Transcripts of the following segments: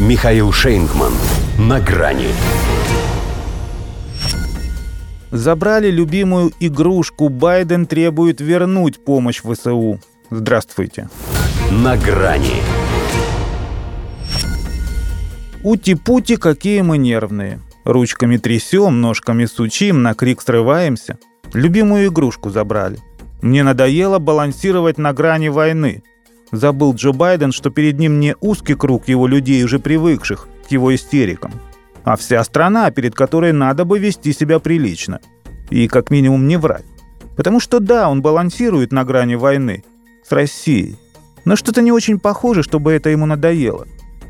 Михаил Шейнгман. На грани. Забрали любимую игрушку. Байден требует вернуть помощь ВСУ. Здравствуйте. На грани. Ути-пути, какие мы нервные. Ручками трясем, ножками сучим, на крик срываемся. Любимую игрушку забрали. Мне надоело балансировать на грани войны. Забыл Джо Байден, что перед ним не узкий круг его людей, уже привыкших к его истерикам, а вся страна, перед которой надо бы вести себя прилично. И как минимум не врать. Потому что да, он балансирует на грани войны с Россией. Но что-то не очень похоже, чтобы это ему надоело.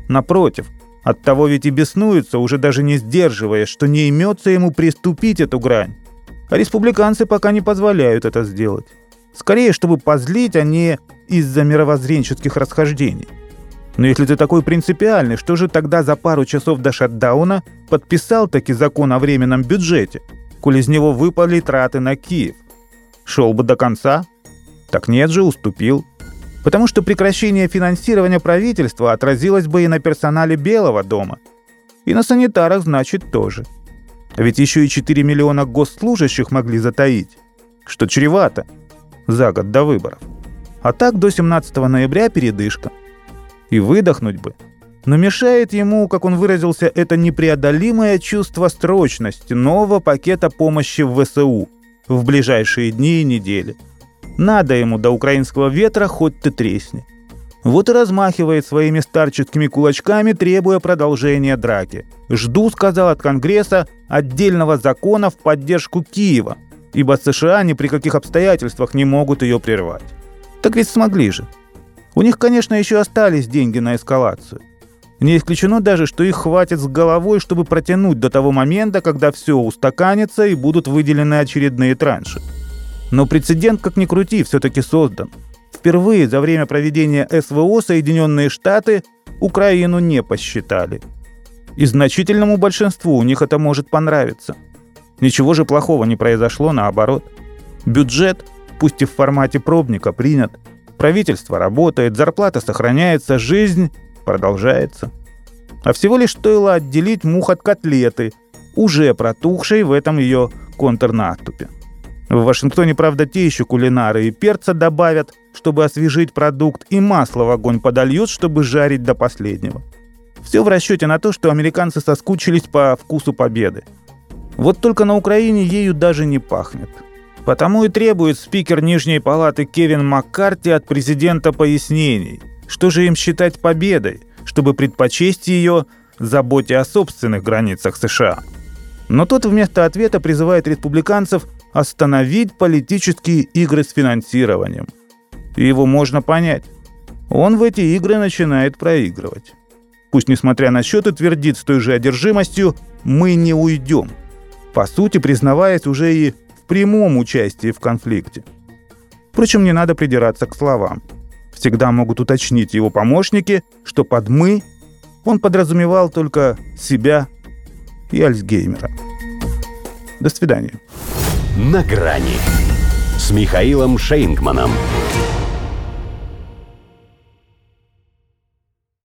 Напротив, от того ведь и беснуется, уже даже не сдерживая, что не имется ему приступить эту грань. А республиканцы пока не позволяют это сделать. Скорее, чтобы позлить, а не из-за мировоззренческих расхождений. Но если ты такой принципиальный, что же тогда за пару часов до шатдауна подписал таки закон о временном бюджете, коль из него выпали траты на Киев? Шел бы до конца? Так нет же, уступил. Потому что прекращение финансирования правительства отразилось бы и на персонале Белого дома. И на санитарах, значит, тоже. А ведь еще и 4 миллиона госслужащих могли затаить. Что чревато. За год до выборов. А так до 17 ноября передышка. И выдохнуть бы. Но мешает ему, как он выразился, это непреодолимое чувство срочности нового пакета помощи в ВСУ в ближайшие дни и недели. Надо ему до украинского ветра хоть ты тресни. Вот и размахивает своими старческими кулачками, требуя продолжения драки. «Жду», — сказал от Конгресса, отдельного закона в поддержку Киева, ибо США ни при каких обстоятельствах не могут ее прервать. Так ведь смогли же. У них, конечно, еще остались деньги на эскалацию. Не исключено даже, что их хватит с головой, чтобы протянуть до того момента, когда все устаканится и будут выделены очередные транши. Но прецедент, как ни крути, все-таки создан. Впервые за время проведения СВО Соединенные Штаты Украину не посчитали. И значительному большинству у них это может понравиться. Ничего же плохого не произошло, наоборот. Бюджет пусть и в формате пробника, принят. Правительство работает, зарплата сохраняется, жизнь продолжается. А всего лишь стоило отделить мух от котлеты, уже протухшей в этом ее контрнаступе. В Вашингтоне, правда, те еще кулинары и перца добавят, чтобы освежить продукт, и масло в огонь подольют, чтобы жарить до последнего. Все в расчете на то, что американцы соскучились по вкусу победы. Вот только на Украине ею даже не пахнет. Потому и требует спикер Нижней Палаты Кевин Маккарти от президента пояснений, что же им считать победой, чтобы предпочесть ее заботе о собственных границах США. Но тот вместо ответа призывает республиканцев остановить политические игры с финансированием. И его можно понять. Он в эти игры начинает проигрывать. Пусть, несмотря на счеты, твердит с той же одержимостью «мы не уйдем», по сути признаваясь уже и прямом участии в конфликте. Впрочем, не надо придираться к словам. Всегда могут уточнить его помощники, что под «мы» он подразумевал только себя и Альцгеймера. До свидания. «На грани» с Михаилом Шейнгманом.